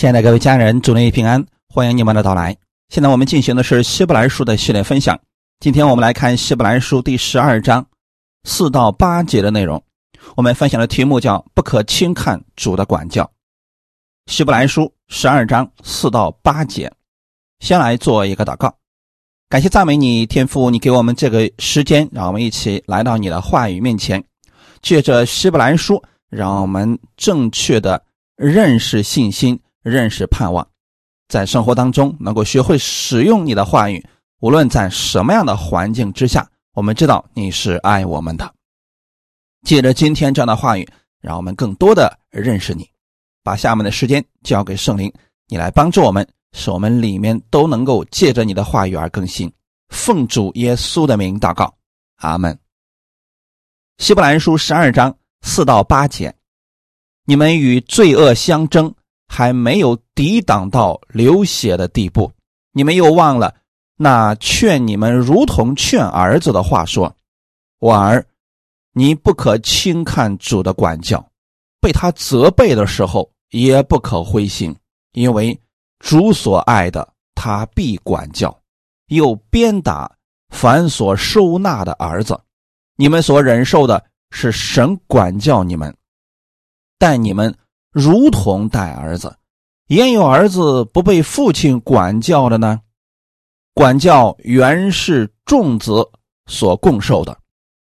亲爱的各位家人，祝您平安，欢迎你们的到来。现在我们进行的是希伯来书的系列分享。今天我们来看希伯来书第十二章四到八节的内容。我们分享的题目叫“不可轻看主的管教”。希伯来书十二章四到八节，先来做一个祷告。感谢赞美你，天父，你给我们这个时间，让我们一起来到你的话语面前，借着希伯来书，让我们正确的认识信心。认识盼望，在生活当中能够学会使用你的话语，无论在什么样的环境之下，我们知道你是爱我们的。借着今天这样的话语，让我们更多的认识你。把下面的时间交给圣灵，你来帮助我们，使我们里面都能够借着你的话语而更新。奉主耶稣的名祷告，阿门。希伯来书十二章四到八节，你们与罪恶相争。还没有抵挡到流血的地步，你们又忘了那劝你们如同劝儿子的话说：“婉儿，你不可轻看主的管教，被他责备的时候也不可灰心，因为主所爱的，他必管教；又鞭打凡所收纳的儿子。你们所忍受的是神管教你们，但你们。”如同带儿子，焉有儿子不被父亲管教的呢？管教原是众子所共受的。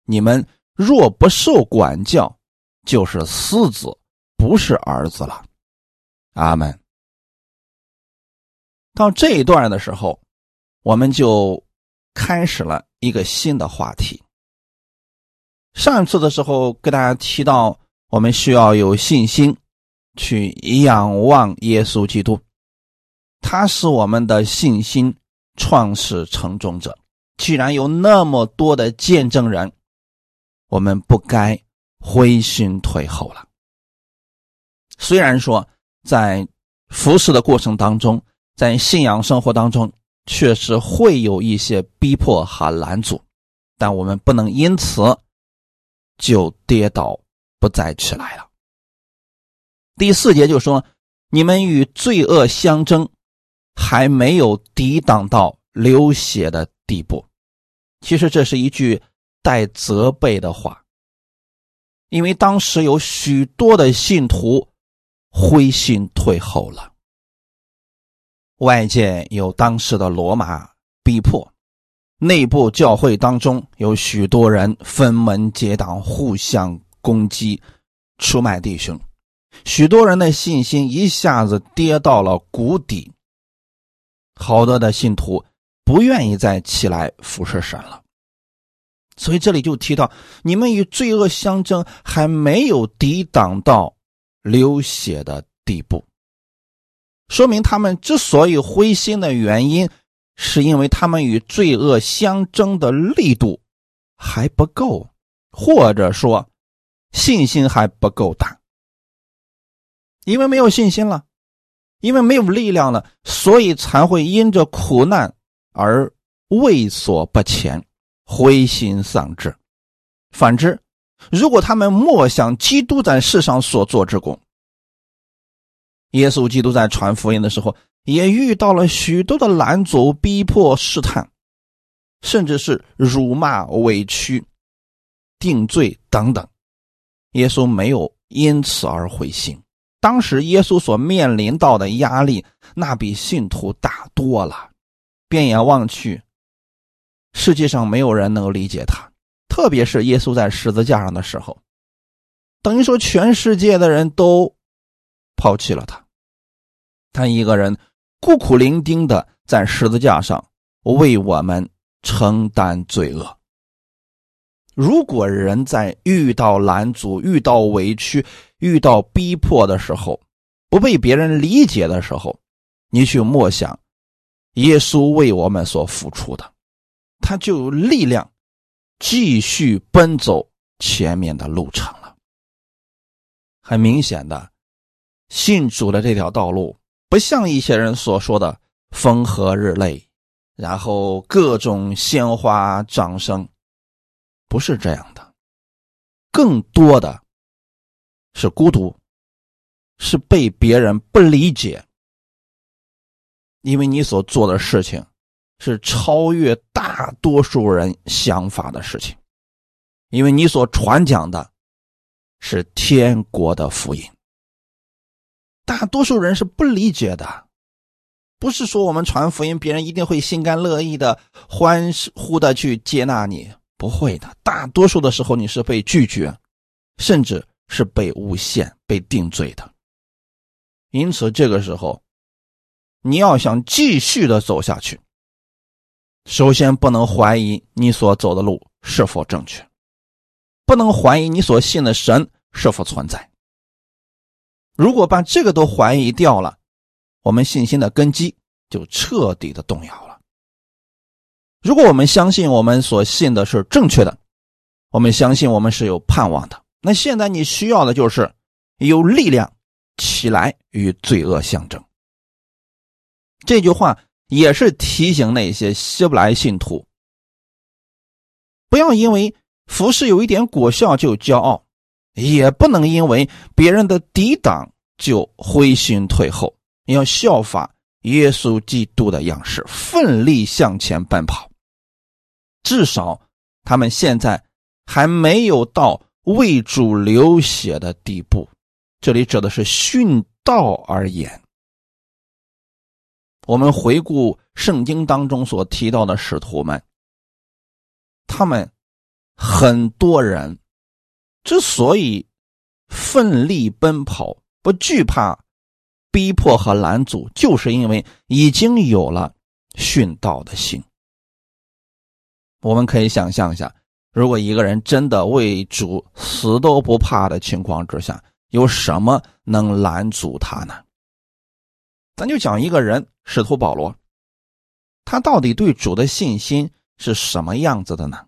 你们若不受管教，就是私子，不是儿子了。阿门。到这一段的时候，我们就开始了一个新的话题。上次的时候跟大家提到，我们需要有信心。去仰望耶稣基督，他是我们的信心创始成终者。既然有那么多的见证人，我们不该灰心退后了。虽然说在服侍的过程当中，在信仰生活当中，确实会有一些逼迫和拦阻，但我们不能因此就跌倒不再起来了。第四节就说：“你们与罪恶相争，还没有抵挡到流血的地步。”其实这是一句带责备的话，因为当时有许多的信徒灰心退后了。外界有当时的罗马逼迫，内部教会当中有许多人分门结党，互相攻击，出卖弟兄。许多人的信心一下子跌到了谷底，好多的信徒不愿意再起来服侍神了。所以这里就提到，你们与罪恶相争，还没有抵挡到流血的地步，说明他们之所以灰心的原因，是因为他们与罪恶相争的力度还不够，或者说信心还不够大。因为没有信心了，因为没有力量了，所以才会因着苦难而畏缩不前、灰心丧志。反之，如果他们默想基督在世上所做之功，耶稣基督在传福音的时候也遇到了许多的拦阻、逼迫、试探，甚至是辱骂、委屈、定罪等等，耶稣没有因此而灰心。当时耶稣所面临到的压力，那比信徒大多了。变眼望去，世界上没有人能够理解他，特别是耶稣在十字架上的时候，等于说全世界的人都抛弃了他，他一个人孤苦伶仃的在十字架上为我们承担罪恶。如果人在遇到拦阻、遇到委屈、遇到逼迫的时候，不被别人理解的时候，你去默想耶稣为我们所付出的，他就有力量继续奔走前面的路程了。很明显的，信主的这条道路不像一些人所说的风和日丽，然后各种鲜花掌声。不是这样的，更多的是孤独，是被别人不理解、因为你所做的事情是超越大多数人想法的事情，因为你所传讲的是天国的福音。大多数人是不理解的，不是说我们传福音，别人一定会心甘乐意的、欢呼的去接纳你，不会的。大多数的时候，你是被拒绝，甚至是被诬陷、被定罪的。因此，这个时候，你要想继续的走下去，首先不能怀疑你所走的路是否正确，不能怀疑你所信的神是否存在。如果把这个都怀疑掉了，我们信心的根基就彻底的动摇了。如果我们相信我们所信的是正确的，我们相信我们是有盼望的，那现在你需要的就是有力量起来与罪恶相争。这句话也是提醒那些希伯来信徒，不要因为服侍有一点果效就骄傲。也不能因为别人的抵挡就灰心退后，要效法耶稣基督的样式，奋力向前奔跑。至少他们现在还没有到为主流血的地步。这里指的是殉道而言。我们回顾圣经当中所提到的使徒们，他们很多人。之所以奋力奔跑，不惧怕逼迫和拦阻，就是因为已经有了殉道的心。我们可以想象一下，如果一个人真的为主死都不怕的情况之下，有什么能拦阻他呢？咱就讲一个人，使徒保罗，他到底对主的信心是什么样子的呢？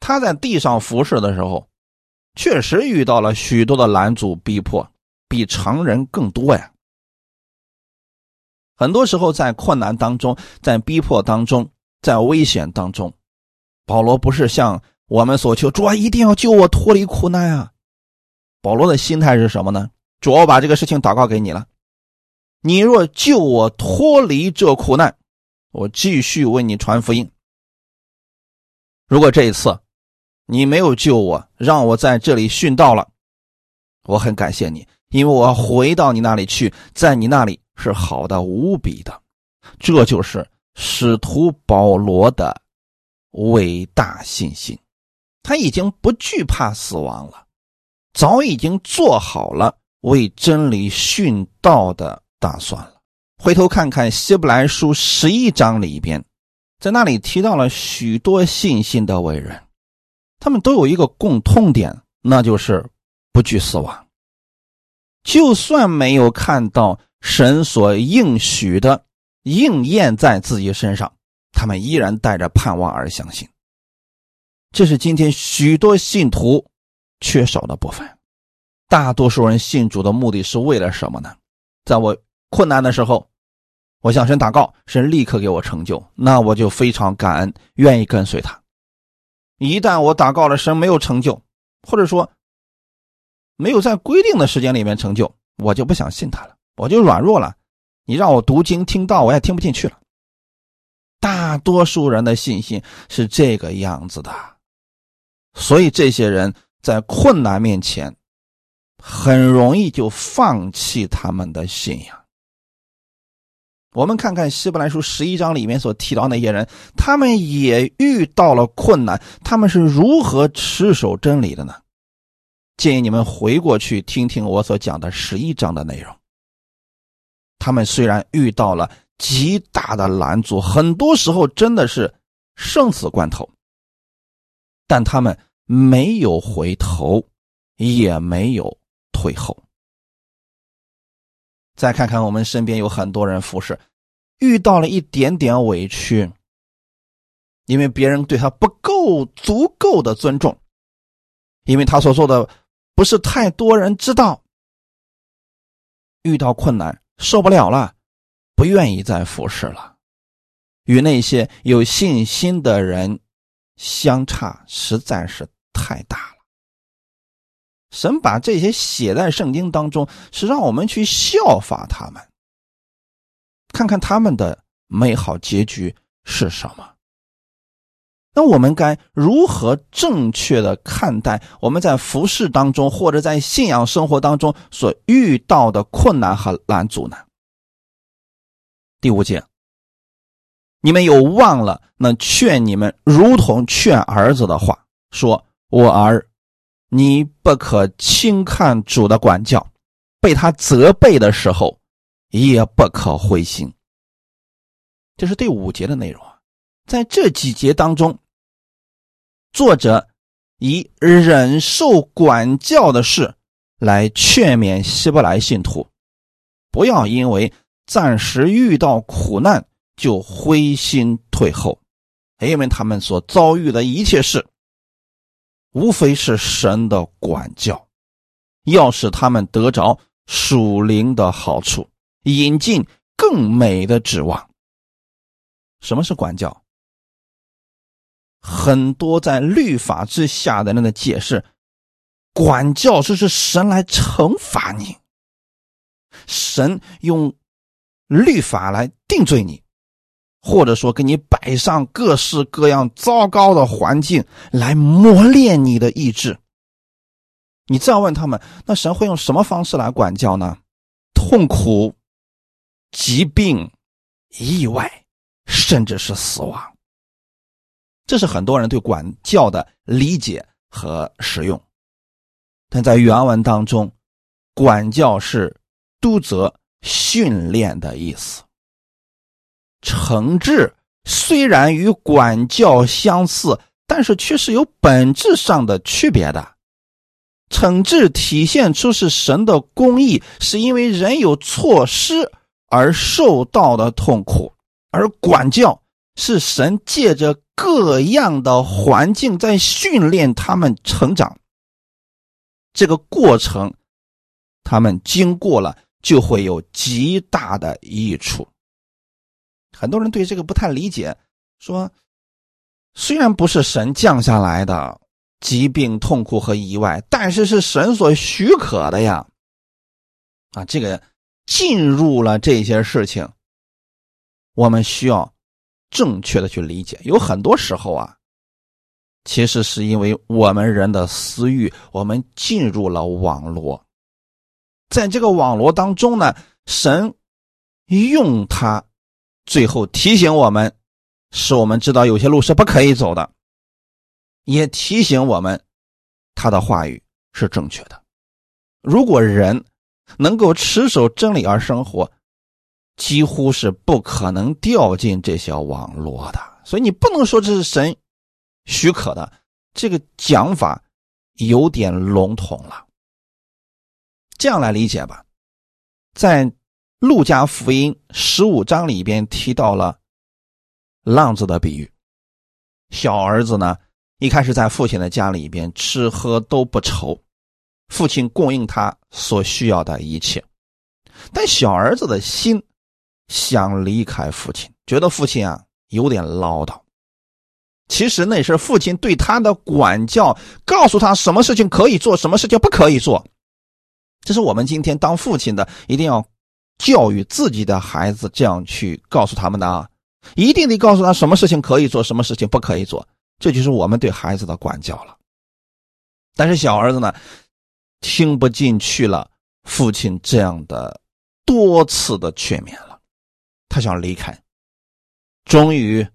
他在地上服侍的时候。确实遇到了许多的拦阻逼迫，比常人更多呀。很多时候在困难当中，在逼迫当中，在危险当中，保罗不是向我们所求，主啊，一定要救我脱离苦难啊。保罗的心态是什么呢？主，我把这个事情祷告给你了，你若救我脱离这苦难，我继续为你传福音。如果这一次。你没有救我，让我在这里殉道了，我很感谢你，因为我要回到你那里去，在你那里是好的无比的。这就是使徒保罗的伟大信心，他已经不惧怕死亡了，早已经做好了为真理殉道的打算了。回头看看希伯来书十一章里边，在那里提到了许多信心的伟人。他们都有一个共通点，那就是不惧死亡。就算没有看到神所应许的应验在自己身上，他们依然带着盼望而相信。这是今天许多信徒缺少的部分。大多数人信主的目的是为了什么呢？在我困难的时候，我向神祷告，神立刻给我成就，那我就非常感恩，愿意跟随他。一旦我祷告了，神没有成就，或者说没有在规定的时间里面成就，我就不想信他了，我就软弱了。你让我读经听道，我也听不进去了。大多数人的信心是这个样子的，所以这些人在困难面前很容易就放弃他们的信仰。我们看看《希伯来书》十一章里面所提到那些人，他们也遇到了困难，他们是如何持守真理的呢？建议你们回过去听听我所讲的十一章的内容。他们虽然遇到了极大的拦阻，很多时候真的是生死关头，但他们没有回头，也没有退后。再看看我们身边有很多人服侍。遇到了一点点委屈，因为别人对他不够足够的尊重，因为他所做的不是太多人知道。遇到困难受不了了，不愿意再服侍了，与那些有信心的人相差实在是太大了。神把这些写在圣经当中，是让我们去效法他们。看看他们的美好结局是什么。那我们该如何正确的看待我们在服饰当中或者在信仰生活当中所遇到的困难和拦阻呢？第五节，你们有忘了那劝你们如同劝儿子的话，说：“我儿，你不可轻看主的管教，被他责备的时候，也不可灰心。”这是第五节的内容啊，在这几节当中。作者以忍受管教的事来劝勉希伯来信徒，不要因为暂时遇到苦难就灰心退后，因为他们所遭遇的一切事，无非是神的管教，要使他们得着属灵的好处，引进更美的指望。什么是管教？很多在律法之下的人的解释，管教就是神来惩罚你，神用律法来定罪你，或者说给你摆上各式各样糟糕的环境来磨练你的意志。你这样问他们，那神会用什么方式来管教呢？痛苦、疾病、意外，甚至是死亡。这是很多人对管教的理解和使用，但在原文当中，管教是督责、训练的意思。惩治虽然与管教相似，但是却是有本质上的区别的。惩治体现出是神的公义，是因为人有错失而受到的痛苦，而管教。是神借着各样的环境在训练他们成长，这个过程，他们经过了就会有极大的益处。很多人对这个不太理解，说虽然不是神降下来的疾病、痛苦和意外，但是是神所许可的呀。啊，这个进入了这些事情，我们需要。正确的去理解，有很多时候啊，其实是因为我们人的私欲，我们进入了网络，在这个网络当中呢，神用它，最后提醒我们，使我们知道有些路是不可以走的，也提醒我们，他的话语是正确的。如果人能够持守真理而生活。几乎是不可能掉进这些网络的，所以你不能说这是神许可的，这个讲法有点笼统了。这样来理解吧，在路加福音十五章里边提到了浪子的比喻，小儿子呢一开始在父亲的家里边吃喝都不愁，父亲供应他所需要的一切，但小儿子的心。想离开父亲，觉得父亲啊有点唠叨。其实那是父亲对他的管教，告诉他什么事情可以做，什么事情不可以做。这是我们今天当父亲的一定要教育自己的孩子，这样去告诉他们的啊，一定得告诉他什么事情可以做，什么事情不可以做。这就是我们对孩子的管教了。但是小儿子呢，听不进去了父亲这样的多次的劝勉了。他想离开，终于，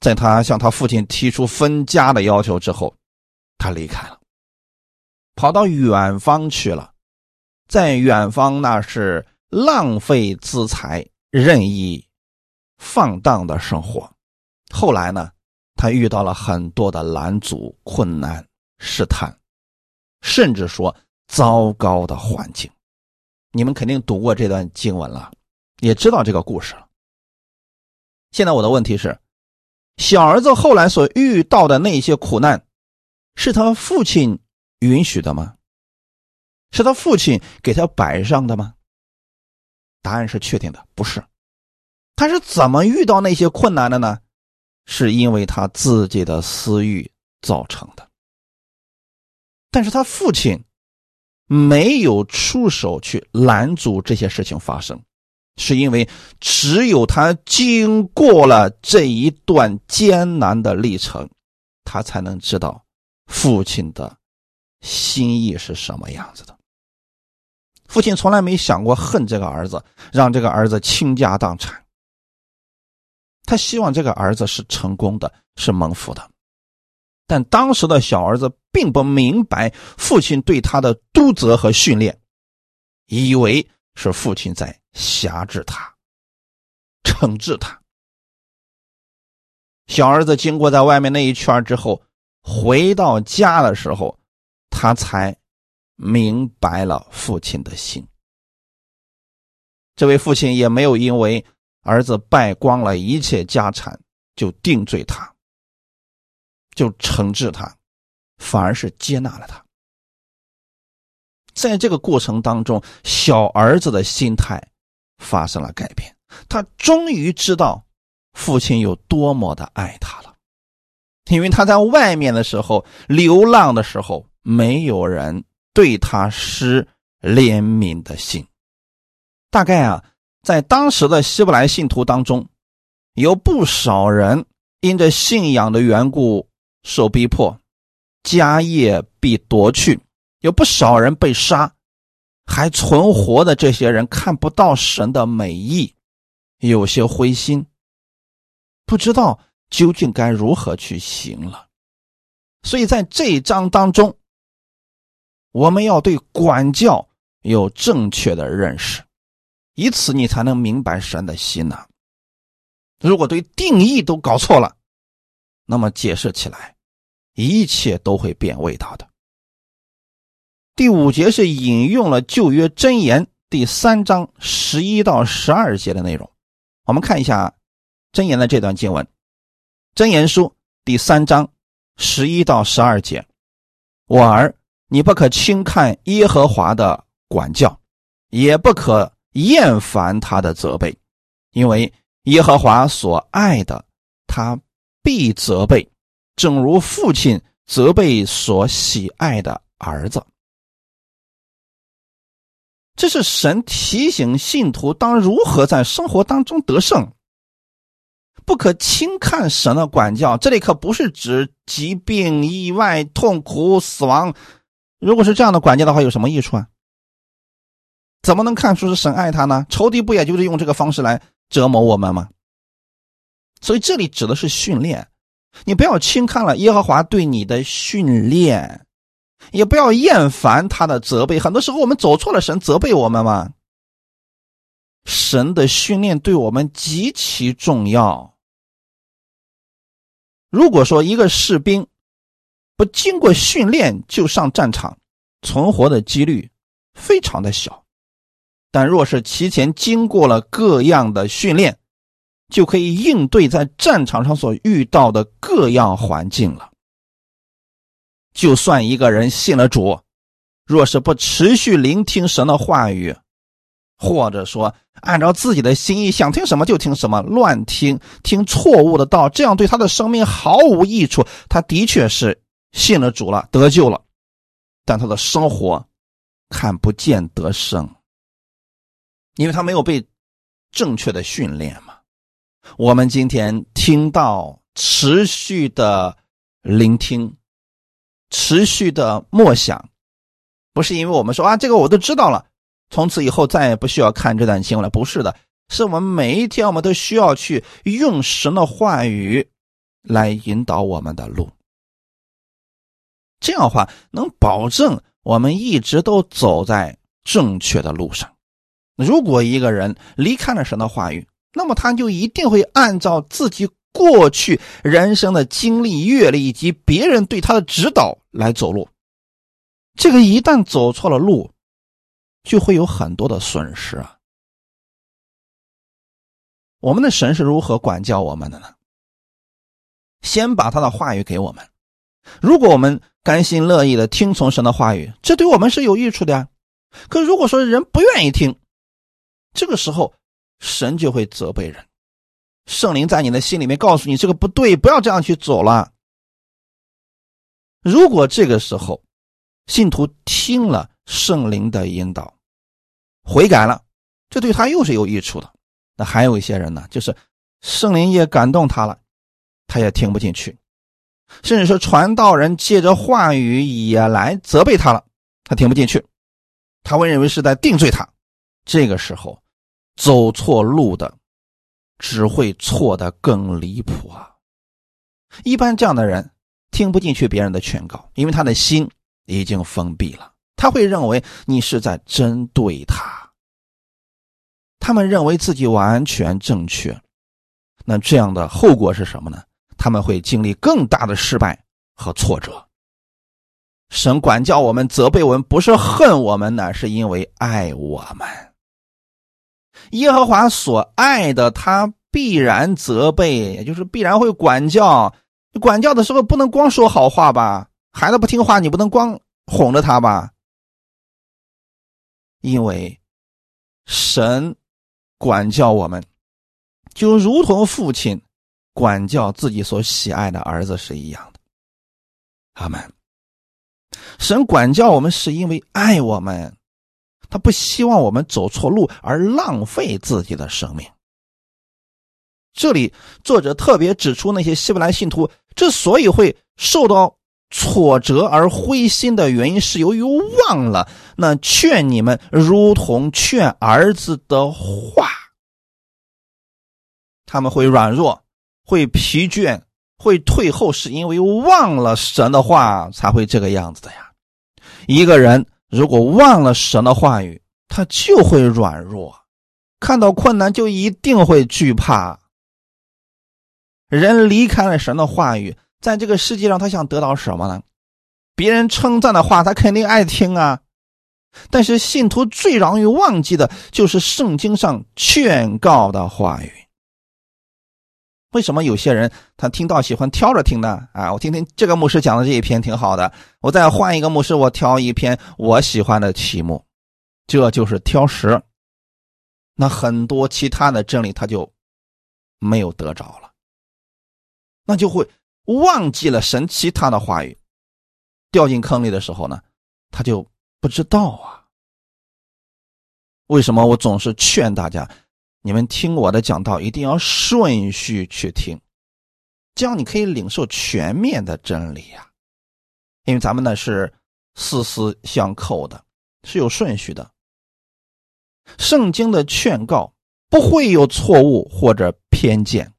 在他向他父亲提出分家的要求之后，他离开了，跑到远方去了，在远方那是浪费资财、任意放荡的生活。后来呢，他遇到了很多的拦阻、困难、试探，甚至说糟糕的环境。你们肯定读过这段经文了。也知道这个故事了。现在我的问题是，小儿子后来所遇到的那些苦难，是他父亲允许的吗？是他父亲给他摆上的吗？答案是确定的，不是。他是怎么遇到那些困难的呢？是因为他自己的私欲造成的。但是他父亲没有出手去拦阻这些事情发生。是因为只有他经过了这一段艰难的历程，他才能知道父亲的心意是什么样子的。父亲从来没想过恨这个儿子，让这个儿子倾家荡产。他希望这个儿子是成功的，是蒙福的。但当时的小儿子并不明白父亲对他的督责和训练，以为是父亲在辖制他、惩治他。小儿子经过在外面那一圈之后，回到家的时候，他才明白了父亲的心。这位父亲也没有因为儿子败光了一切家产就定罪他。就惩治他，反而是接纳了他。在这个过程当中，小儿子的心态发生了改变，他终于知道父亲有多么的爱他了。因为他在外面的时候，流浪的时候，没有人对他施怜悯的心。大概啊，在当时的希伯来信徒当中，有不少人因着信仰的缘故。受逼迫，家业被夺去，有不少人被杀，还存活的这些人看不到神的美意，有些灰心，不知道究竟该如何去行了。所以在这一章当中，我们要对管教有正确的认识，以此你才能明白神的心呐。如果对定义都搞错了，那么解释起来。一切都会变味道的。第五节是引用了旧约箴言第三章十一到十二节的内容，我们看一下箴言的这段经文。箴言书第三章十一到十二节：我儿，你不可轻看耶和华的管教，也不可厌烦他的责备，因为耶和华所爱的，他必责备。正如父亲责备所喜爱的儿子，这是神提醒信徒当如何在生活当中得胜，不可轻看神的管教。这里可不是指疾病、意外、痛苦、死亡。如果是这样的管教的话，有什么益处啊？怎么能看出是神爱他呢？仇敌不也就是用这个方式来折磨我们吗？所以这里指的是训练。你不要轻看了耶和华对你的训练，也不要厌烦他的责备。很多时候我们走错了，神责备我们吗？神的训练对我们极其重要。如果说一个士兵不经过训练就上战场，存活的几率非常的小；但若是提前经过了各样的训练，就可以应对在战场上所遇到的各样环境了。就算一个人信了主，若是不持续聆听神的话语，或者说按照自己的心意想听什么就听什么，乱听听错误的道，这样对他的生命毫无益处。他的确是信了主了，得救了，但他的生活看不见得胜，因为他没有被正确的训练嘛。我们今天听到持续的聆听，持续的默想，不是因为我们说啊，这个我都知道了，从此以后再也不需要看这段经文了。不是的，是我们每一天我们都需要去用神的话语来引导我们的路。这样的话，能保证我们一直都走在正确的路上。如果一个人离开了神的话语，那么他就一定会按照自己过去人生的经历、阅历以及别人对他的指导来走路。这个一旦走错了路，就会有很多的损失啊。我们的神是如何管教我们的呢？先把他的话语给我们，如果我们甘心乐意的听从神的话语，这对我们是有益处的呀。可如果说人不愿意听，这个时候。神就会责备人，圣灵在你的心里面告诉你这个不对，不要这样去走了。如果这个时候信徒听了圣灵的引导，悔改了，这对他又是有益处的。那还有一些人呢，就是圣灵也感动他了，他也听不进去，甚至说传道人借着话语也来责备他了，他听不进去，他会认为是在定罪他。这个时候，走错路的只会错的更离谱啊！一般这样的人听不进去别人的劝告，因为他的心已经封闭了，他会认为你是在针对他。他们认为自己完全正确，那这样的后果是什么呢？他们会经历更大的失败和挫折。神管教我们、责备我们，不是恨我们呢，是因为爱我们。耶和华所爱的，他必然责备，也就是必然会管教。管教的时候不能光说好话吧？孩子不听话，你不能光哄着他吧？因为神。管教我们，就如同父亲管教自己所喜爱的儿子是一样的。阿门。神管教我们是因为爱我们，他不希望我们走错路而浪费自己的生命。这里作者特别指出，那些希伯来信徒之所以会受到挫折而灰心的原因，是由于忘了那劝你们如同劝儿子的话。他们会软弱，会疲倦，会退后，是因为忘了神的话才会这个样子的呀。一个人如果忘了神的话语，他就会软弱，看到困难就一定会惧怕。人离开了神的话语，在这个世界上，他想得到什么呢？别人称赞的话，他肯定爱听啊。但是信徒最容易忘记的就是圣经上劝告的话语。为什么有些人他听到喜欢挑着听呢？啊，我听听这个牧师讲的这一篇挺好的，我再换一个牧师，我挑一篇我喜欢的题目，这就是挑食。那很多其他的真理他就没有得着了，那就会忘记了神其他的话语，掉进坑里的时候呢，他就不知道啊。为什么我总是劝大家？你们听我的讲道，一定要顺序去听，这样你可以领受全面的真理呀。因为咱们呢是丝丝相扣的，是有顺序的。圣经的劝告不会有错误或者偏见。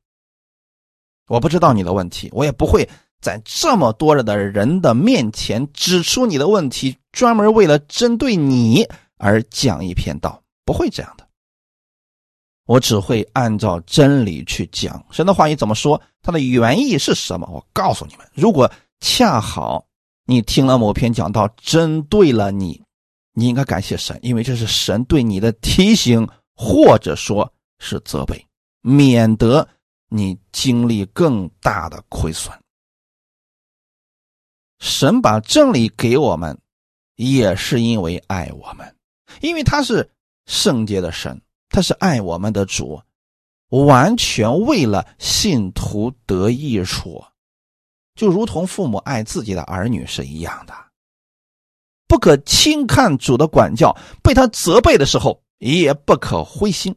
我不知道你的问题，我也不会在这么多人的人的面前指出你的问题，专门为了针对你而讲一篇道，不会这样的。我只会按照真理去讲神的话语怎么说，它的原意是什么？我告诉你们，如果恰好你听了某篇讲道针对了你，你应该感谢神，因为这是神对你的提醒，或者说是责备，免得你经历更大的亏损。神把真理给我们，也是因为爱我们，因为他是圣洁的神。他是爱我们的主，完全为了信徒得益处，就如同父母爱自己的儿女是一样的。不可轻看主的管教，被他责备的时候也不可灰心。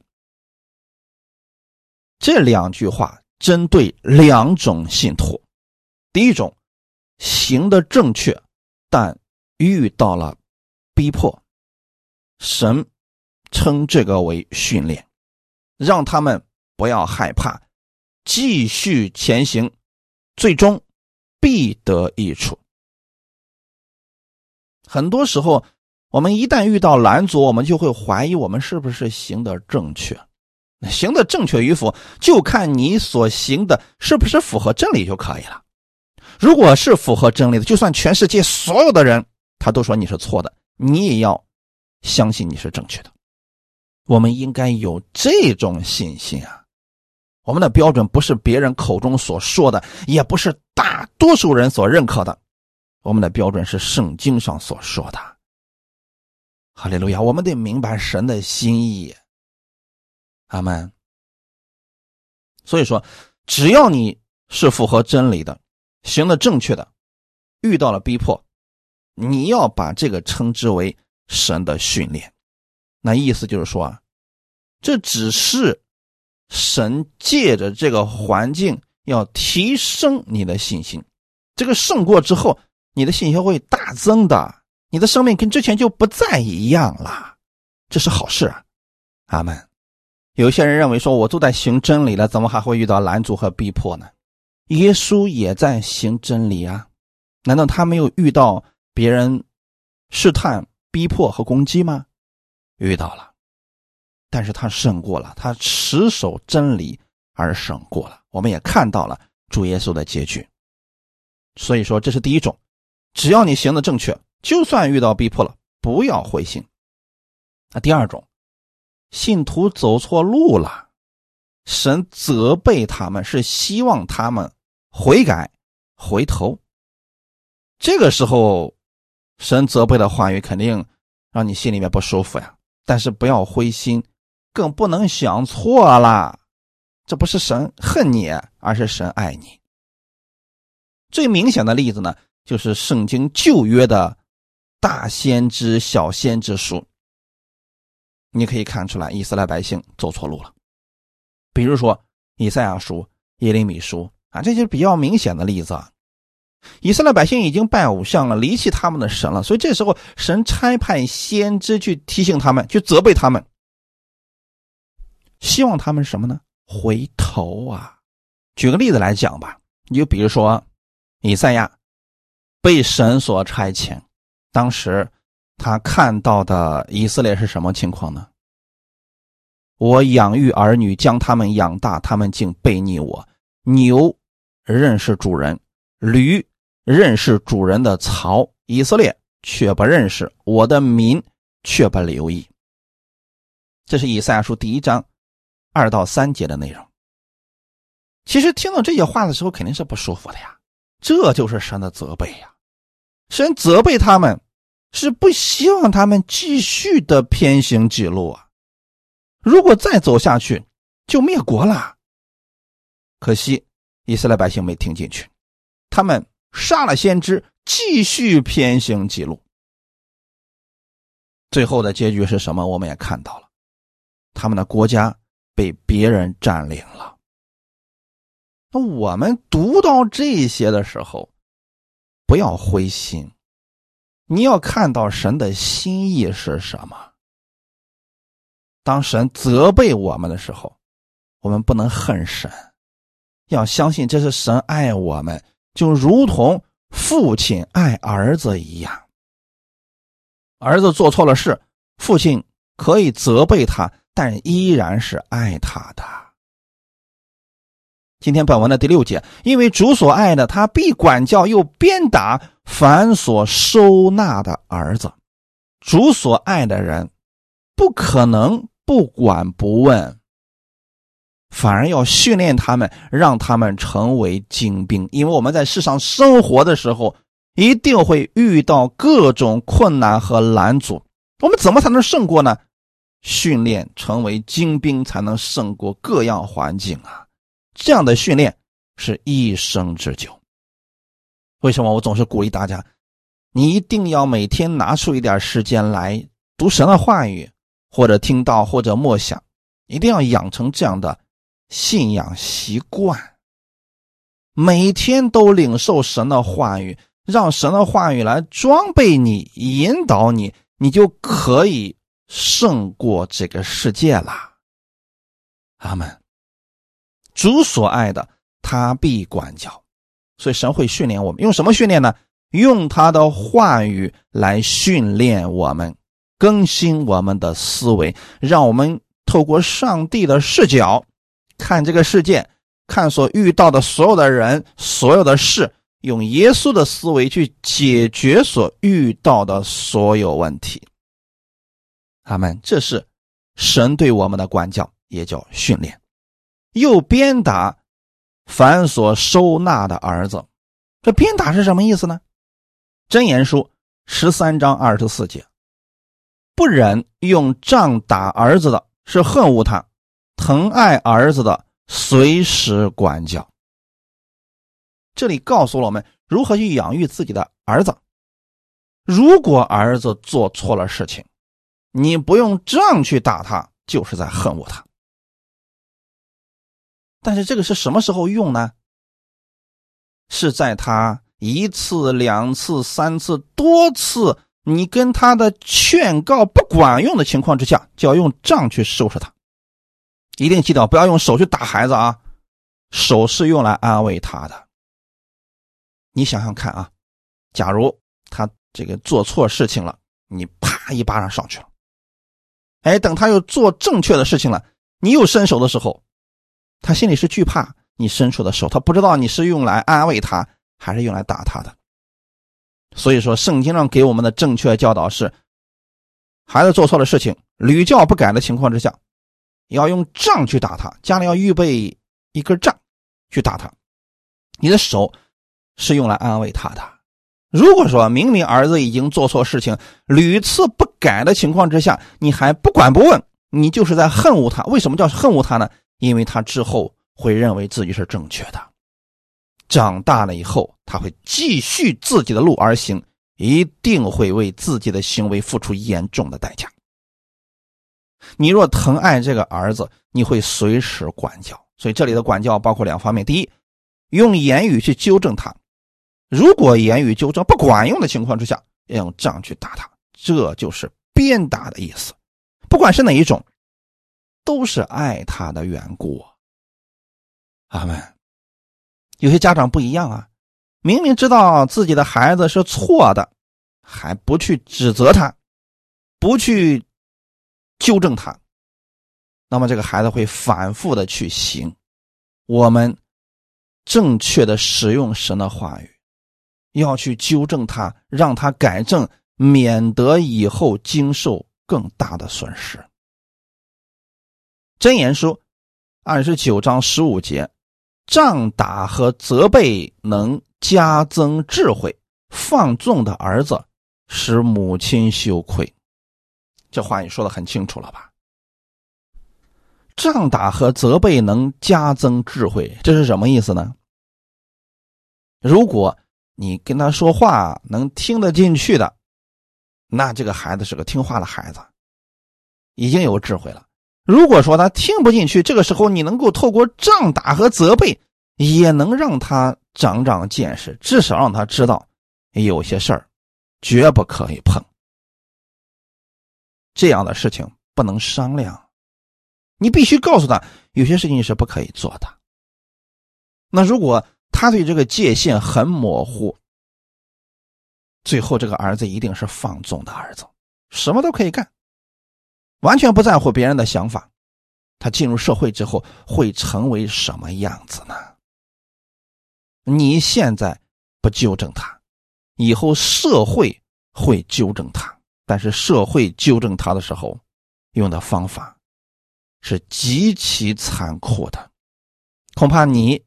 这两句话针对两种信徒：第一种，行的正确，但遇到了逼迫，神。称这个为训练，让他们不要害怕，继续前行，最终必得益处。很多时候，我们一旦遇到拦阻，我们就会怀疑我们是不是行的正确。行的正确与否，就看你所行的是不是符合真理就可以了。如果是符合真理的，就算全世界所有的人他都说你是错的，你也要相信你是正确的。我们应该有这种信心啊！我们的标准不是别人口中所说的，也不是大多数人所认可的，我们的标准是圣经上所说的。哈利路亚！我们得明白神的心意。阿门。所以说，只要你是符合真理的，行的正确的，遇到了逼迫，你要把这个称之为神的训练。那意思就是说啊，这只是神借着这个环境要提升你的信心。这个胜过之后，你的信心会大增的，你的生命跟之前就不再一样了，这是好事啊！阿门。有些人认为说，我都在行真理了，怎么还会遇到拦阻和逼迫呢？耶稣也在行真理啊，难道他没有遇到别人试探、逼迫和攻击吗？遇到了，但是他胜过了，他持守真理而胜过了。我们也看到了主耶稣的结局。所以说，这是第一种，只要你行的正确，就算遇到逼迫了，不要灰心。那第二种。信徒走错路了，神责备他们，是希望他们悔改、回头。这个时候，神责备的话语肯定让你心里面不舒服呀。但是不要灰心，更不能想错了。这不是神恨你，而是神爱你。最明显的例子呢，就是圣经旧约的大先知、小先知书。你可以看出来，以色列百姓走错路了。比如说，以赛亚书、耶利米书啊，这些比较明显的例子。以色列百姓已经拜偶像了，离弃他们的神了，所以这时候神差派先知去提醒他们，去责备他们，希望他们什么呢？回头啊！举个例子来讲吧，你就比如说，以赛亚被神所差遣，当时。他看到的以色列是什么情况呢？我养育儿女，将他们养大，他们竟背逆我。牛认识主人，驴认识主人的槽，以色列却不认识我的民，却不留意。这是以赛亚书第一章二到三节的内容。其实听到这些话的时候，肯定是不舒服的呀。这就是神的责备呀，神责备他们。是不希望他们继续的偏行己路啊！如果再走下去，就灭国了。可惜以色列百姓没听进去，他们杀了先知，继续偏行己路。最后的结局是什么？我们也看到了，他们的国家被别人占领了。那我们读到这些的时候，不要灰心。你要看到神的心意是什么。当神责备我们的时候，我们不能恨神，要相信这是神爱我们，就如同父亲爱儿子一样。儿子做错了事，父亲可以责备他，但依然是爱他的。今天本文的第六节，因为主所爱的，他必管教又鞭打。凡所收纳的儿子，主所爱的人，不可能不管不问，反而要训练他们，让他们成为精兵。因为我们在世上生活的时候，一定会遇到各种困难和拦阻。我们怎么才能胜过呢？训练成为精兵，才能胜过各样环境啊！这样的训练是一生之久。为什么我总是鼓励大家，你一定要每天拿出一点时间来读神的话语，或者听到，或者默想，一定要养成这样的信仰习惯。每天都领受神的话语，让神的话语来装备你、引导你，你就可以胜过这个世界了。阿门。主所爱的，他必管教。所以神会训练我们，用什么训练呢？用他的话语来训练我们，更新我们的思维，让我们透过上帝的视角看这个世界，看所遇到的所有的人、所有的事，用耶稣的思维去解决所遇到的所有问题。阿门。这是神对我们的管教，也叫训练，又鞭打。凡所收纳的儿子，这鞭打是什么意思呢？真言书十三章二十四节，不忍用杖打儿子的，是恨恶他；疼爱儿子的，随时管教。这里告诉了我们如何去养育自己的儿子。如果儿子做错了事情，你不用杖去打他，就是在恨恶他。但是这个是什么时候用呢？是在他一次、两次、三次、多次，你跟他的劝告不管用的情况之下，就要用杖去收拾他。一定记得不要用手去打孩子啊，手是用来安慰他的。你想想看啊，假如他这个做错事情了，你啪一巴掌上去了，哎，等他又做正确的事情了，你又伸手的时候。他心里是惧怕你伸出的手，他不知道你是用来安慰他还是用来打他的。所以说，圣经上给我们的正确教导是：孩子做错了事情，屡教不改的情况之下，要用杖去打他，家里要预备一根杖去打他。你的手是用来安慰他的。如果说明明儿子已经做错事情，屡次不改的情况之下，你还不管不问，你就是在恨恶他。为什么叫恨恶他呢？因为他之后会认为自己是正确的，长大了以后他会继续自己的路而行，一定会为自己的行为付出严重的代价。你若疼爱这个儿子，你会随时管教。所以这里的管教包括两方面：第一，用言语去纠正他；如果言语纠正不管用的情况之下，要用杖去打他。这就是鞭打的意思，不管是哪一种。都是爱他的缘故，阿门。有些家长不一样啊，明明知道自己的孩子是错的，还不去指责他，不去纠正他，那么这个孩子会反复的去行。我们正确的使用神的话语，要去纠正他，让他改正，免得以后经受更大的损失。箴言书二十九章十五节，仗打和责备能加增智慧，放纵的儿子使母亲羞愧。这话你说的很清楚了吧？仗打和责备能加增智慧，这是什么意思呢？如果你跟他说话能听得进去的，那这个孩子是个听话的孩子，已经有智慧了。如果说他听不进去，这个时候你能够透过仗打和责备，也能让他长长见识，至少让他知道有些事儿绝不可以碰，这样的事情不能商量。你必须告诉他，有些事情是不可以做的。那如果他对这个界限很模糊，最后这个儿子一定是放纵的儿子，什么都可以干。完全不在乎别人的想法，他进入社会之后会成为什么样子呢？你现在不纠正他，以后社会会纠正他。但是社会纠正他的时候，用的方法是极其残酷的，恐怕你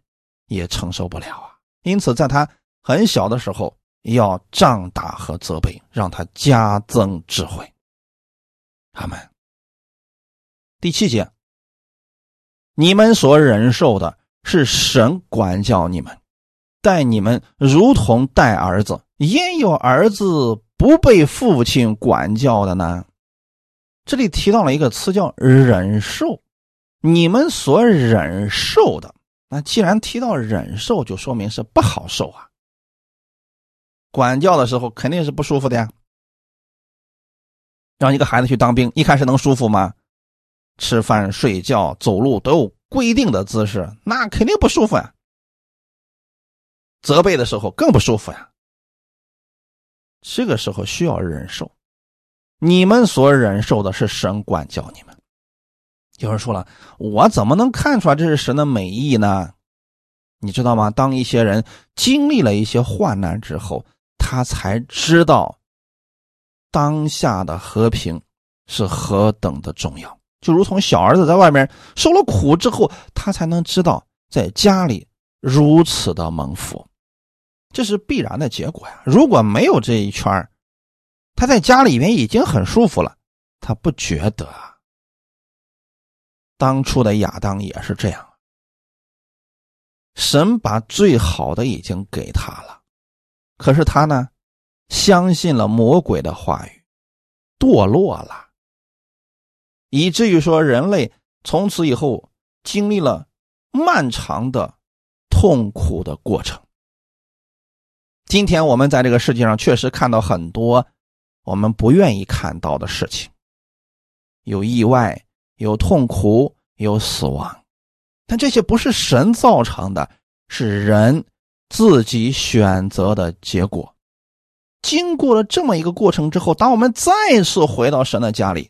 也承受不了啊。因此，在他很小的时候，要杖打和责备，让他加增智慧。阿门。第七节，你们所忍受的是神管教你们，待你们如同待儿子。焉有儿子不被父亲管教的呢？这里提到了一个词叫忍受，你们所忍受的。那既然提到忍受，就说明是不好受啊。管教的时候肯定是不舒服的呀。让一个孩子去当兵，一开始能舒服吗？吃饭、睡觉、走路都有规定的姿势，那肯定不舒服呀。责备的时候更不舒服呀。这个时候需要忍受，你们所忍受的是神管教你们。有人说了，我怎么能看出来这是神的美意呢？你知道吗？当一些人经历了一些患难之后，他才知道当下的和平是何等的重要。就如同小儿子在外面受了苦之后，他才能知道在家里如此的蒙福，这是必然的结果呀。如果没有这一圈他在家里面已经很舒服了，他不觉得。当初的亚当也是这样，神把最好的已经给他了，可是他呢，相信了魔鬼的话语，堕落了。以至于说人类从此以后经历了漫长的痛苦的过程。今天我们在这个世界上确实看到很多我们不愿意看到的事情，有意外，有痛苦，有死亡，但这些不是神造成的，是人自己选择的结果。经过了这么一个过程之后，当我们再次回到神的家里，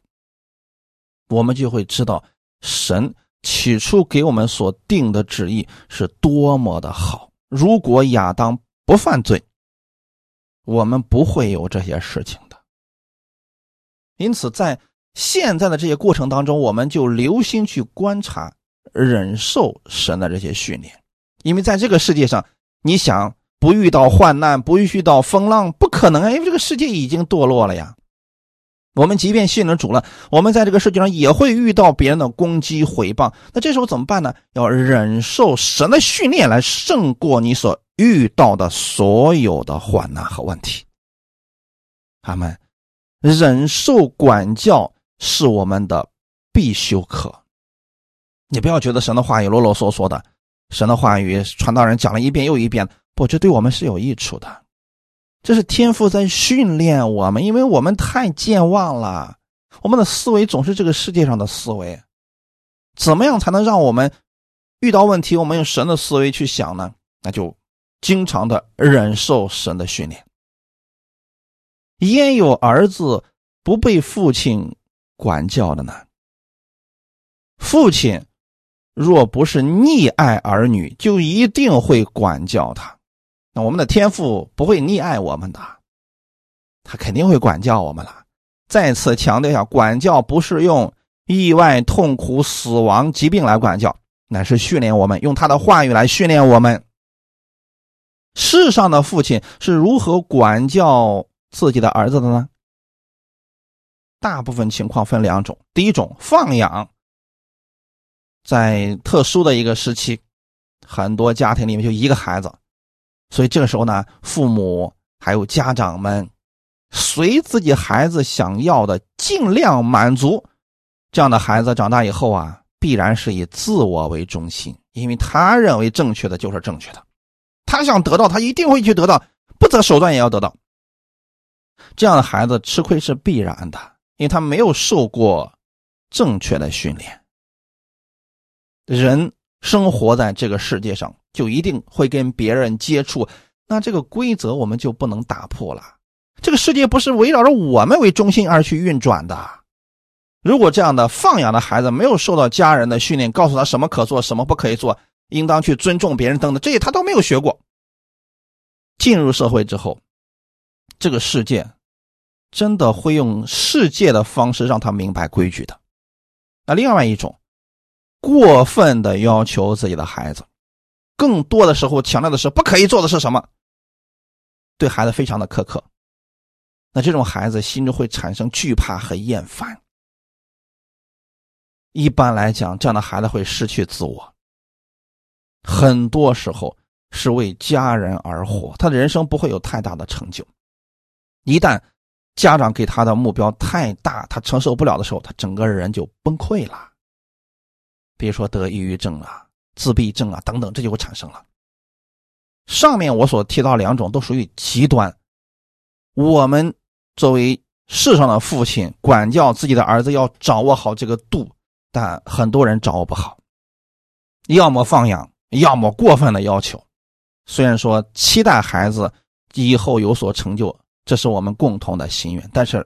我们就会知道神起初给我们所定的旨意是多么的好。如果亚当不犯罪，我们不会有这些事情的。因此，在现在的这些过程当中，我们就留心去观察、忍受神的这些训练，因为在这个世界上，你想不遇到患难、不遇到风浪，不可能啊！因为这个世界已经堕落了呀。我们即便信了主了，我们在这个世界上也会遇到别人的攻击、毁谤。那这时候怎么办呢？要忍受神的训练，来胜过你所遇到的所有的患难和问题。他们忍受管教是我们的必修课。你不要觉得神的话语啰啰嗦嗦的，神的话语传道人讲了一遍又一遍，不，这对我们是有益处的。这是天赋在训练我们，因为我们太健忘了，我们的思维总是这个世界上的思维。怎么样才能让我们遇到问题，我们用神的思维去想呢？那就经常的忍受神的训练。焉有儿子不被父亲管教的呢？父亲若不是溺爱儿女，就一定会管教他。那我们的天父不会溺爱我们的，他肯定会管教我们了。再次强调一下，管教不是用意外、痛苦、死亡、疾病来管教，乃是训练我们，用他的话语来训练我们。世上的父亲是如何管教自己的儿子的呢？大部分情况分两种：第一种放养，在特殊的一个时期，很多家庭里面就一个孩子。所以这个时候呢，父母还有家长们，随自己孩子想要的尽量满足。这样的孩子长大以后啊，必然是以自我为中心，因为他认为正确的就是正确的，他想得到，他一定会去得到，不择手段也要得到。这样的孩子吃亏是必然的，因为他没有受过正确的训练。人生活在这个世界上。就一定会跟别人接触，那这个规则我们就不能打破了。这个世界不是围绕着我们为中心而去运转的。如果这样的放养的孩子没有受到家人的训练，告诉他什么可做，什么不可以做，应当去尊重别人等等，这些他都没有学过。进入社会之后，这个世界真的会用世界的方式让他明白规矩的。那另外一种，过分的要求自己的孩子。更多的时候强调的是不可以做的是什么，对孩子非常的苛刻，那这种孩子心中会产生惧怕和厌烦。一般来讲，这样的孩子会失去自我，很多时候是为家人而活，他的人生不会有太大的成就。一旦家长给他的目标太大，他承受不了的时候，他整个人就崩溃了。比如说得抑郁症啊。自闭症啊，等等，这就会产生了。上面我所提到两种都属于极端。我们作为世上的父亲，管教自己的儿子要掌握好这个度，但很多人掌握不好，要么放养，要么过分的要求。虽然说期待孩子以后有所成就，这是我们共同的心愿，但是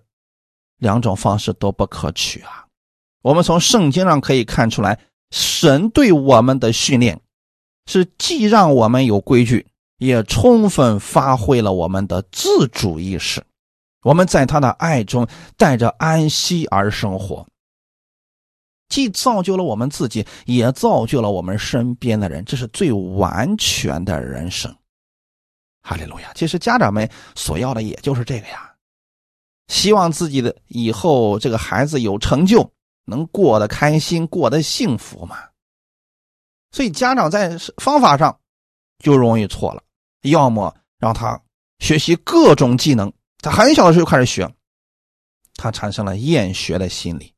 两种方式都不可取啊。我们从圣经上可以看出来。神对我们的训练，是既让我们有规矩，也充分发挥了我们的自主意识。我们在他的爱中带着安息而生活，既造就了我们自己，也造就了我们身边的人。这是最完全的人生。哈利路亚！其实家长们所要的也就是这个呀，希望自己的以后这个孩子有成就。能过得开心，过得幸福嘛？所以家长在方法上就容易错了，要么让他学习各种技能，他很小的时候就开始学，他产生了厌学的心理，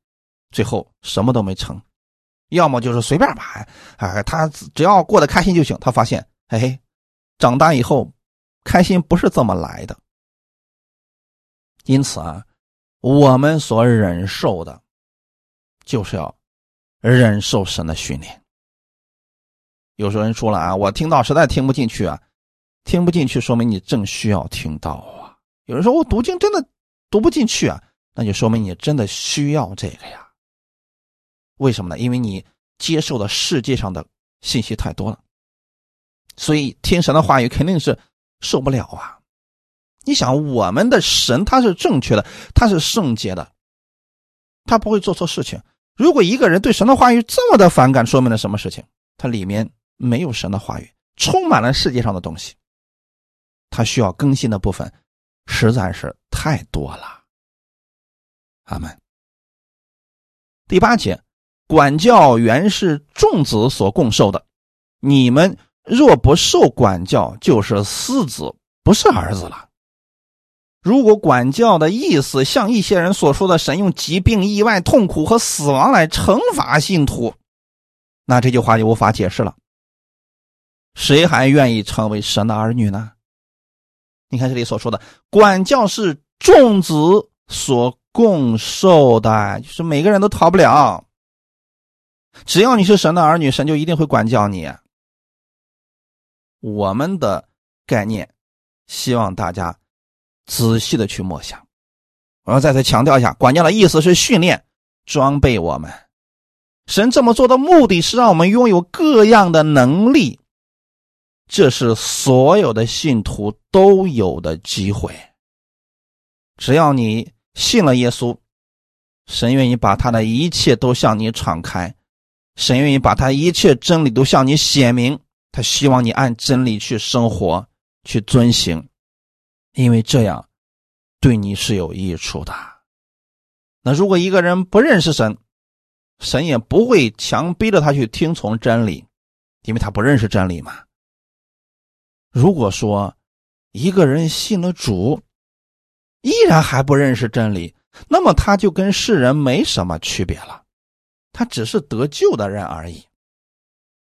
最后什么都没成；要么就是随便吧，哎，他只要过得开心就行。他发现，嘿嘿，长大以后，开心不是这么来的。因此啊，我们所忍受的，就是要忍受神的训练。有时候人说了啊，我听到实在听不进去啊，听不进去，说明你正需要听到啊。有人说我读经真的读不进去啊，那就说明你真的需要这个呀。为什么呢？因为你接受的世界上的信息太多了，所以听神的话语肯定是受不了啊。你想，我们的神他是正确的，他是圣洁的，他不会做错事情。如果一个人对神的话语这么的反感，说明了什么事情？他里面没有神的话语，充满了世界上的东西。他需要更新的部分实在是太多了。阿门。第八节。管教原是众子所共受的，你们若不受管教，就是私子，不是儿子了。如果管教的意思像一些人所说的，神用疾病、意外、痛苦和死亡来惩罚信徒，那这句话就无法解释了。谁还愿意成为神的儿女呢？你看这里所说的，管教是众子所共受的，就是每个人都逃不了。只要你是神的儿女，神就一定会管教你。我们的概念，希望大家仔细的去默想。我要再次强调一下，管教的意思是训练、装备我们。神这么做的目的是让我们拥有各样的能力，这是所有的信徒都有的机会。只要你信了耶稣，神愿意把他的一切都向你敞开。神愿意把他一切真理都向你显明，他希望你按真理去生活，去遵行，因为这样对你是有益处的。那如果一个人不认识神，神也不会强逼着他去听从真理，因为他不认识真理嘛。如果说一个人信了主，依然还不认识真理，那么他就跟世人没什么区别了。他只是得救的人而已，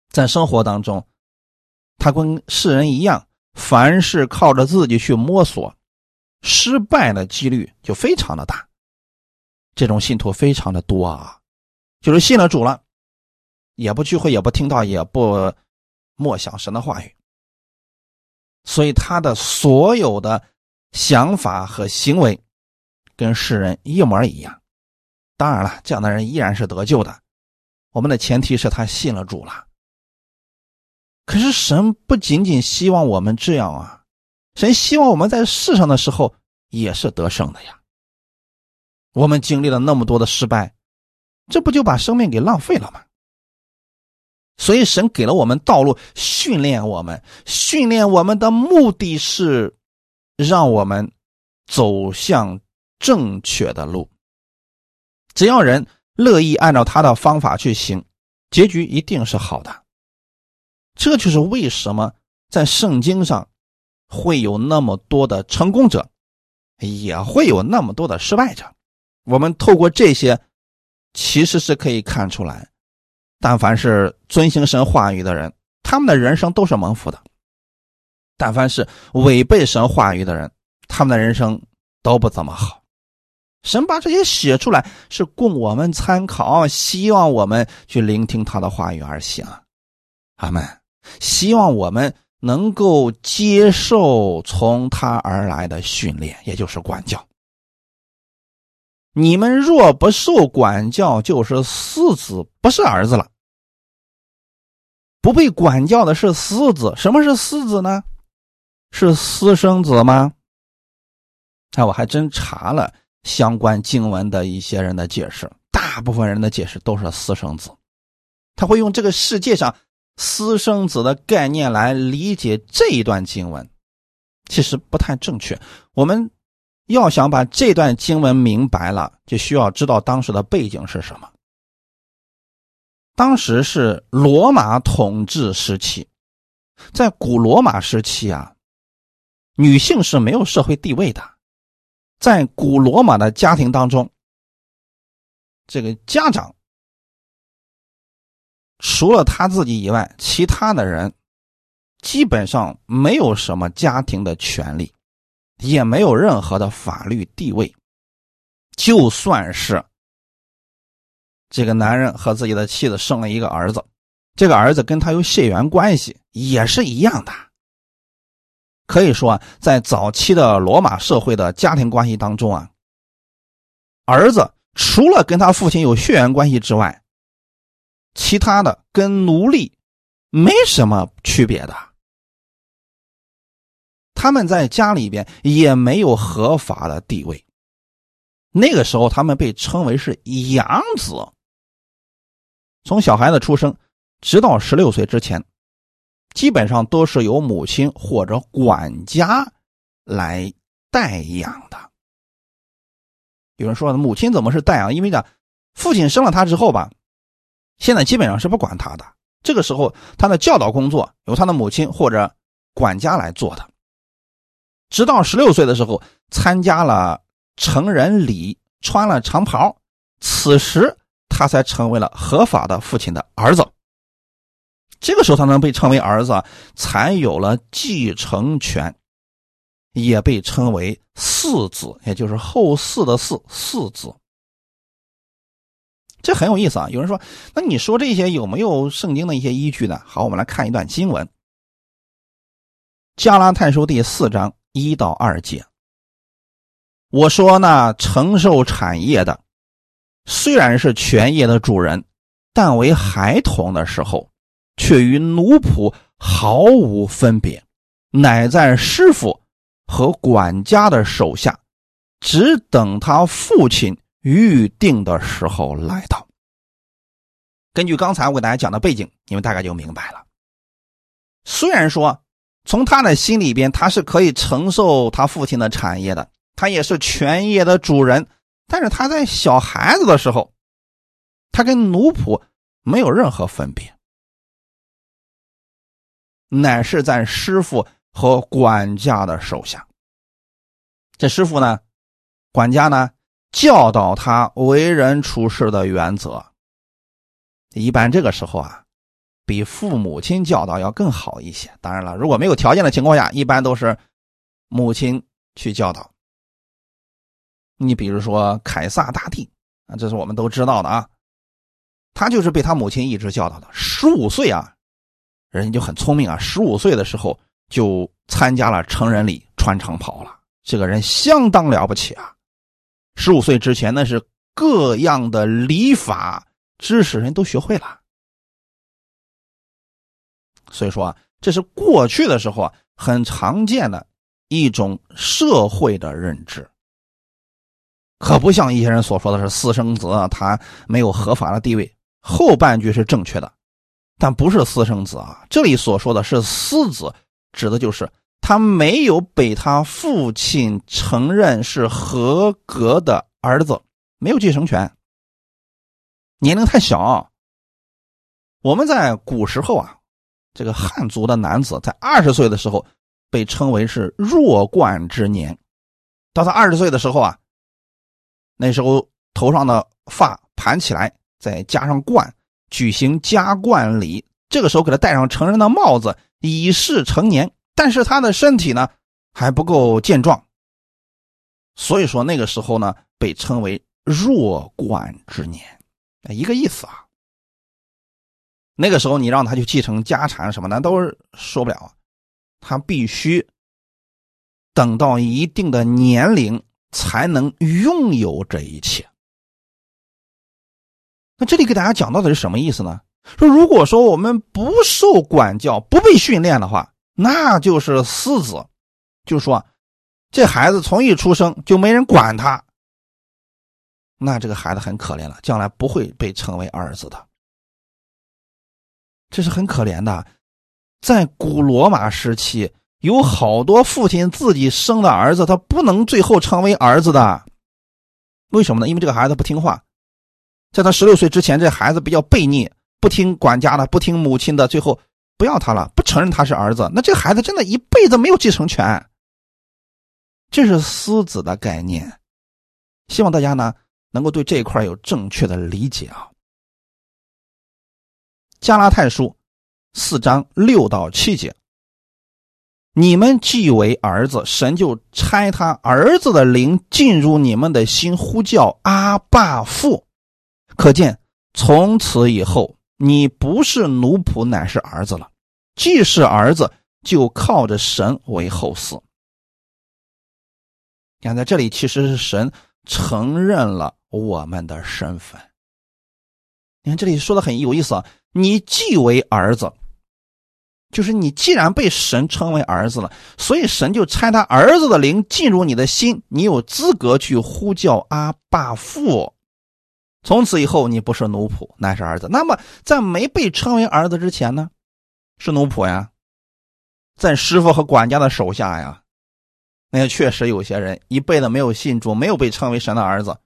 在生活当中，他跟世人一样，凡是靠着自己去摸索，失败的几率就非常的大。这种信徒非常的多啊，就是信了主了，也不聚会，也不听到，也不默想神的话语，所以他的所有的想法和行为跟世人一模一样。当然了，这样的人依然是得救的。我们的前提是他信了主了。可是神不仅仅希望我们这样啊，神希望我们在世上的时候也是得胜的呀。我们经历了那么多的失败，这不就把生命给浪费了吗？所以神给了我们道路，训练我们，训练我们的目的是让我们走向正确的路。只要人。乐意按照他的方法去行，结局一定是好的。这就是为什么在圣经上会有那么多的成功者，也会有那么多的失败者。我们透过这些，其实是可以看出来，但凡是遵行神话语的人，他们的人生都是蒙福的；但凡是违背神话语的人，他们的人生都不怎么好。神把这些写出来，是供我们参考，希望我们去聆听他的话语而行。阿门。希望我们能够接受从他而来的训练，也就是管教。你们若不受管教，就是私子，不是儿子了。不被管教的是私子。什么是私子呢？是私生子吗？哎，我还真查了。相关经文的一些人的解释，大部分人的解释都是私生子，他会用这个世界上私生子的概念来理解这一段经文，其实不太正确。我们要想把这段经文明白了，就需要知道当时的背景是什么。当时是罗马统治时期，在古罗马时期啊，女性是没有社会地位的。在古罗马的家庭当中，这个家长除了他自己以外，其他的人基本上没有什么家庭的权利，也没有任何的法律地位。就算是这个男人和自己的妻子生了一个儿子，这个儿子跟他有血缘关系，也是一样的。可以说，在早期的罗马社会的家庭关系当中啊，儿子除了跟他父亲有血缘关系之外，其他的跟奴隶没什么区别的。他们在家里边也没有合法的地位。那个时候，他们被称为是养子。从小孩子出生直到十六岁之前。基本上都是由母亲或者管家来代养的。有人说，母亲怎么是代养？因为呢，父亲生了他之后吧，现在基本上是不管他的。这个时候，他的教导工作由他的母亲或者管家来做的。直到十六岁的时候，参加了成人礼，穿了长袍，此时他才成为了合法的父亲的儿子。这个时候，他能被称为儿子，才有了继承权，也被称为嗣子，也就是后嗣的嗣嗣子。这很有意思啊！有人说，那你说这些有没有圣经的一些依据呢？好，我们来看一段经文，《加拉太书》第四章一到二节。我说，那承受产业的，虽然是全业的主人，但为孩童的时候。却与奴仆毫无分别，乃在师傅和管家的手下，只等他父亲预定的时候来到。根据刚才我给大家讲的背景，你们大概就明白了。虽然说从他的心里边，他是可以承受他父亲的产业的，他也是全业的主人，但是他在小孩子的时候，他跟奴仆没有任何分别。乃是在师傅和管家的手下。这师傅呢，管家呢，教导他为人处事的原则。一般这个时候啊，比父母亲教导要更好一些。当然了，如果没有条件的情况下，一般都是母亲去教导。你比如说凯撒大帝啊，这是我们都知道的啊，他就是被他母亲一直教导的。十五岁啊。人家就很聪明啊，十五岁的时候就参加了成人礼，穿长袍了。这个人相当了不起啊！十五岁之前那是各样的礼法知识人都学会了。所以说，这是过去的时候啊很常见的一种社会的认知，可不像一些人所说的是私生子，他没有合法的地位。后半句是正确的。但不是私生子啊，这里所说的是私子，指的就是他没有被他父亲承认是合格的儿子，没有继承权，年龄太小。我们在古时候啊，这个汉族的男子在二十岁的时候被称为是弱冠之年，到他二十岁的时候啊，那时候头上的发盘起来，再加上冠。举行加冠礼，这个时候给他戴上成人的帽子，以示成年。但是他的身体呢还不够健壮，所以说那个时候呢被称为弱冠之年，一个意思啊。那个时候你让他去继承家产什么的都是说不了，他必须等到一定的年龄才能拥有这一切。那这里给大家讲到的是什么意思呢？说如果说我们不受管教、不被训练的话，那就是私子，就说这孩子从一出生就没人管他，那这个孩子很可怜了，将来不会被称为儿子的，这是很可怜的。在古罗马时期，有好多父亲自己生的儿子，他不能最后成为儿子的，为什么呢？因为这个孩子不听话。在他十六岁之前，这孩子比较悖逆，不听管家的，不听母亲的，最后不要他了，不承认他是儿子。那这个孩子真的一辈子没有继承权。这是私子的概念，希望大家呢能够对这一块有正确的理解啊。加拉太书四章六到七节，你们既为儿子，神就差他儿子的灵进入你们的心，呼叫阿爸父。可见从此以后，你不是奴仆，乃是儿子了。既是儿子，就靠着神为后嗣。你看，在这里其实是神承认了我们的身份。你看这里说的很有意思啊，你既为儿子，就是你既然被神称为儿子了，所以神就差他儿子的灵进入你的心，你有资格去呼叫阿爸父。从此以后，你不是奴仆，乃是儿子。那么，在没被称为儿子之前呢，是奴仆呀，在师傅和管家的手下呀。那确实有些人一辈子没有信主，没有被称为神的儿子，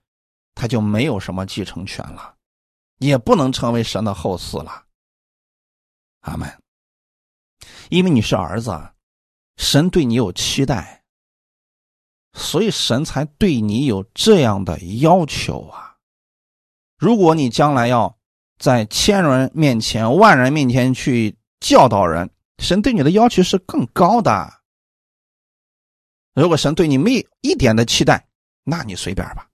他就没有什么继承权了，也不能成为神的后嗣了。阿门。因为你是儿子，神对你有期待，所以神才对你有这样的要求啊。如果你将来要在千人面前、万人面前去教导人，神对你的要求是更高的。如果神对你没一点的期待，那你随便吧，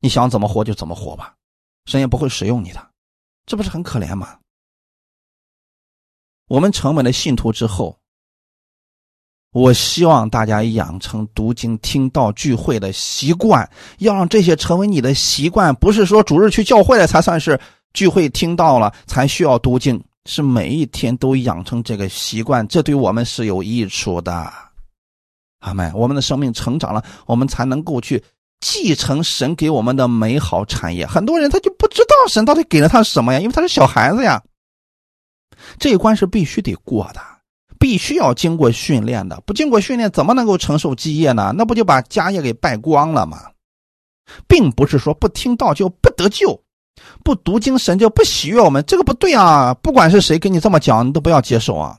你想怎么活就怎么活吧，神也不会使用你的，这不是很可怜吗？我们成为了信徒之后，我希望大家养成读经、听道、聚会的习惯，要让这些成为你的习惯，不是说主日去教会了才算是聚会听到了才需要读经，是每一天都养成这个习惯，这对我们是有益处的。阿门！我们的生命成长了，我们才能够去继承神给我们的美好产业。很多人他就不知道神到底给了他什么呀，因为他是小孩子呀。这一关是必须得过的，必须要经过训练的。不经过训练，怎么能够承受基业呢？那不就把家业给败光了吗？并不是说不听道就不得救，不读经神就不喜悦我们，这个不对啊！不管是谁跟你这么讲，你都不要接受啊。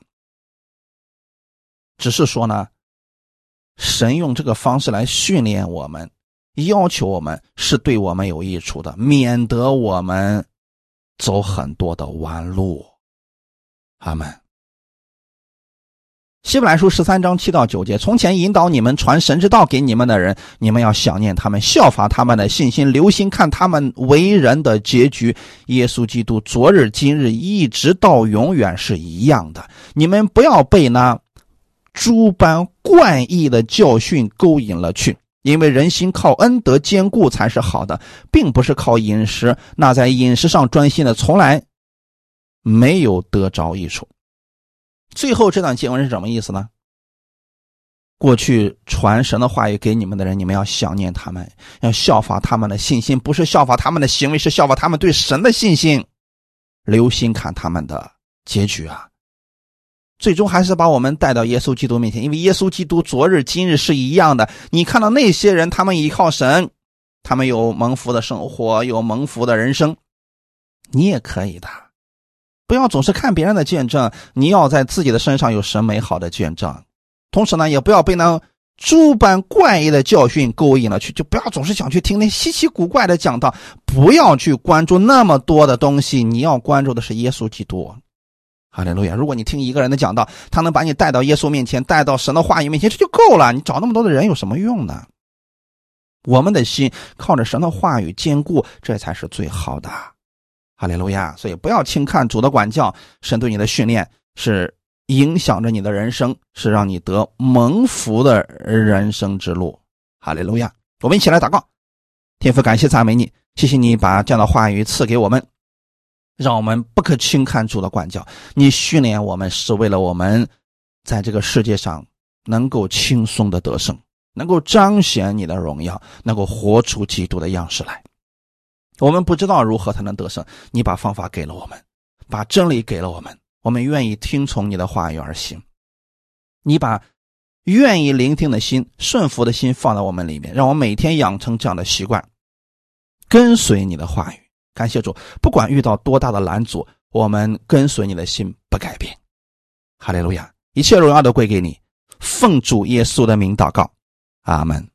只是说呢。神用这个方式来训练我们，要求我们是对我们有益处的，免得我们走很多的弯路。阿门。希伯来书十三章七到九节：从前引导你们传神之道给你们的人，你们要想念他们，效法他们的信心，留心看他们为人的结局。耶稣基督昨日、今日一直到永远是一样的。你们不要被那。诸般怪异的教训勾引了去，因为人心靠恩德坚固才是好的，并不是靠饮食。那在饮食上专心的，从来没有得着益处。最后这段经文是什么意思呢？过去传神的话语给你们的人，你们要想念他们，要效法他们的信心，不是效法他们的行为，是效法他们对神的信心。留心看他们的结局啊！最终还是把我们带到耶稣基督面前，因为耶稣基督昨日今日是一样的。你看到那些人，他们依靠神，他们有蒙福的生活，有蒙福的人生，你也可以的。不要总是看别人的见证，你要在自己的身上有神美好的见证。同时呢，也不要被那诸般怪异的教训勾引了去，就不要总是想去听那稀奇古怪的讲道，不要去关注那么多的东西，你要关注的是耶稣基督。哈利路亚！如果你听一个人的讲道，他能把你带到耶稣面前，带到神的话语面前，这就够了。你找那么多的人有什么用呢？我们的心靠着神的话语坚固，这才是最好的。哈利路亚！所以不要轻看主的管教，神对你的训练是影响着你的人生，是让你得蒙福的人生之路。哈利路亚！我们一起来祷告，天父，感谢赞美你，谢谢你把这样的话语赐给我们。让我们不可轻看主的管教，你训练我们是为了我们在这个世界上能够轻松的得胜，能够彰显你的荣耀，能够活出基督的样式来。我们不知道如何才能得胜，你把方法给了我们，把真理给了我们，我们愿意听从你的话语而行。你把愿意聆听的心、顺服的心放在我们里面，让我每天养成这样的习惯，跟随你的话语。感谢主，不管遇到多大的拦阻，我们跟随你的心不改变。哈利路亚，一切荣耀都归给你。奉主耶稣的名祷告，阿门。